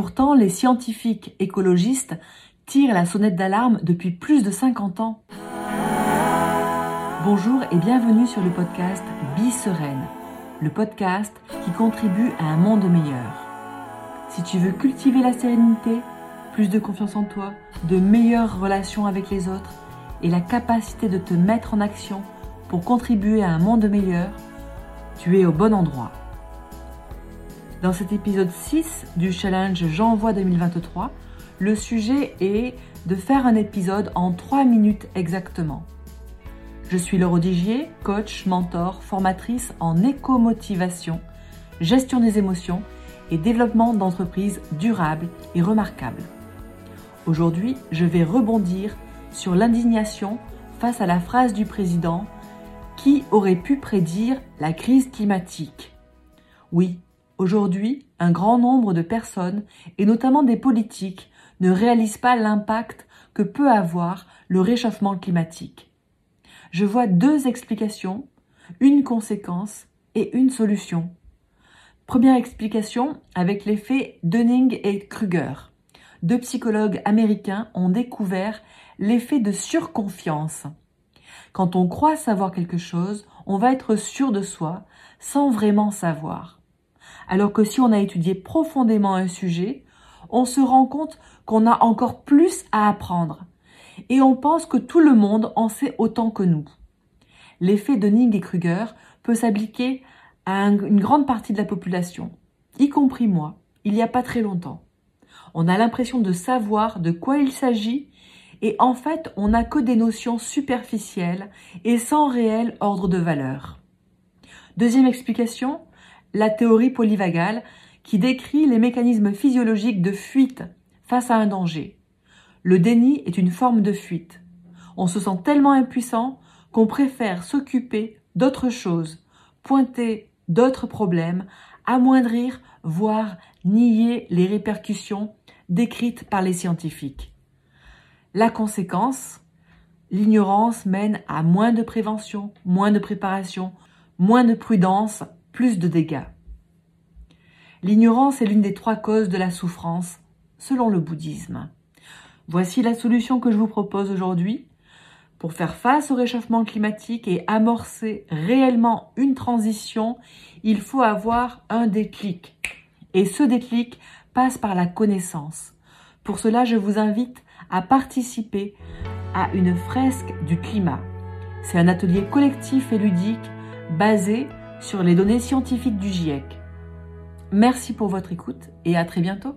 pourtant, les scientifiques écologistes tirent la sonnette d'alarme depuis plus de 50 ans. Bonjour et bienvenue sur le podcast Be Sereine, le podcast qui contribue à un monde meilleur. Si tu veux cultiver la sérénité, plus de confiance en toi, de meilleures relations avec les autres et la capacité de te mettre en action pour contribuer à un monde meilleur, tu es au bon endroit. Dans cet épisode 6 du challenge J'envoie 2023, le sujet est de faire un épisode en 3 minutes exactement. Je suis Laure Odigier, coach, mentor, formatrice en éco-motivation, gestion des émotions et développement d'entreprises durables et remarquables. Aujourd'hui, je vais rebondir sur l'indignation face à la phrase du président Qui aurait pu prédire la crise climatique? Oui, Aujourd'hui, un grand nombre de personnes, et notamment des politiques, ne réalisent pas l'impact que peut avoir le réchauffement climatique. Je vois deux explications, une conséquence et une solution. Première explication avec l'effet Dunning et Kruger. Deux psychologues américains ont découvert l'effet de surconfiance. Quand on croit savoir quelque chose, on va être sûr de soi sans vraiment savoir. Alors que si on a étudié profondément un sujet, on se rend compte qu'on a encore plus à apprendre. Et on pense que tout le monde en sait autant que nous. L'effet de Ning et Kruger peut s'appliquer à une grande partie de la population, y compris moi, il n'y a pas très longtemps. On a l'impression de savoir de quoi il s'agit et en fait on n'a que des notions superficielles et sans réel ordre de valeur. Deuxième explication, la théorie polyvagale qui décrit les mécanismes physiologiques de fuite face à un danger. Le déni est une forme de fuite. On se sent tellement impuissant qu'on préfère s'occuper d'autres choses, pointer d'autres problèmes, amoindrir, voire nier les répercussions décrites par les scientifiques. La conséquence, l'ignorance mène à moins de prévention, moins de préparation, moins de prudence, plus de dégâts. L'ignorance est l'une des trois causes de la souffrance, selon le bouddhisme. Voici la solution que je vous propose aujourd'hui. Pour faire face au réchauffement climatique et amorcer réellement une transition, il faut avoir un déclic. Et ce déclic passe par la connaissance. Pour cela, je vous invite à participer à une fresque du climat. C'est un atelier collectif et ludique basé sur les données scientifiques du GIEC. Merci pour votre écoute et à très bientôt.